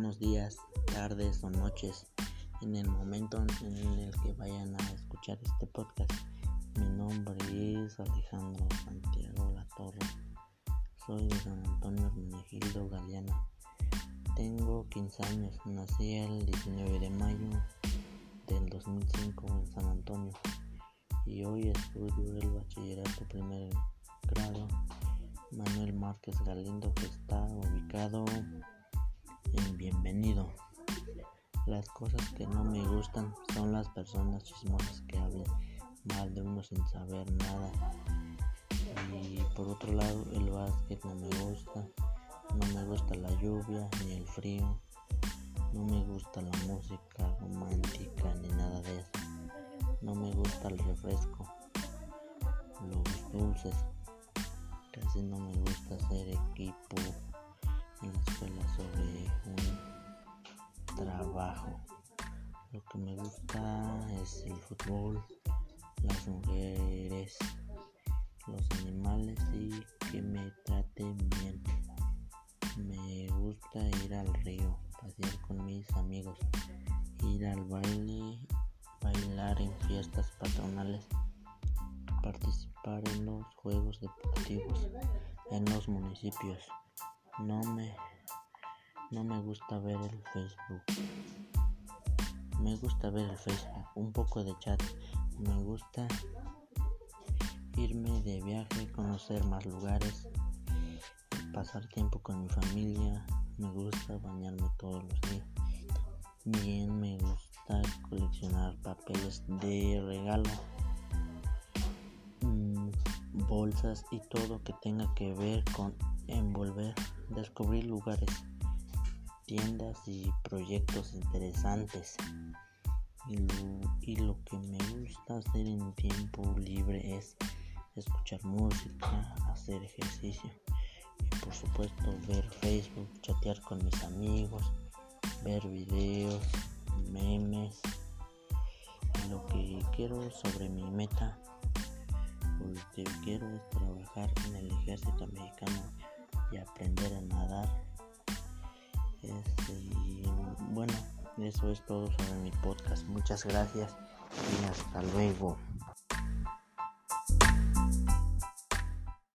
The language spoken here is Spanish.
buenos días, tardes o noches en el momento en el que vayan a escuchar este podcast. Mi nombre es Alejandro Santiago La Torre. Soy de San Antonio Hermenegildo Galeano. Tengo 15 años. Nací el 19 de mayo del 2005 en San Antonio y hoy estudio el bachillerato primer grado Manuel Márquez Galindo que está ubicado. Las cosas que no me gustan son las personas chismosas que hablan mal de uno sin saber nada. Y por otro lado, el básquet no me gusta. No me gusta la lluvia ni el frío. No me gusta la música romántica ni nada de eso. No me gusta el refresco. Los dulces. Casi no me gusta hacer equipo en la escuela un trabajo. Lo que me gusta es el fútbol, las mujeres, los animales y que me traten bien. Me gusta ir al río, pasear con mis amigos, ir al baile, bailar en fiestas patronales participar en los juegos deportivos en los municipios. No me, no me gusta ver el Facebook. Me gusta ver el Facebook, un poco de chat. Me gusta irme de viaje, conocer más lugares, pasar tiempo con mi familia. Me gusta bañarme todos los días. Bien, me gusta coleccionar papeles de regalo bolsas y todo que tenga que ver con envolver, descubrir lugares, tiendas y proyectos interesantes. Y lo, que me gusta hacer en tiempo libre es escuchar música, hacer ejercicio y por supuesto ver Facebook, chatear con mis amigos, ver videos, memes. lo que quiero sobre mi meta lo que quiero es trabajar en el ejército americano y aprender a nadar. Este, bueno, eso es todo sobre mi podcast. Muchas gracias y hasta luego.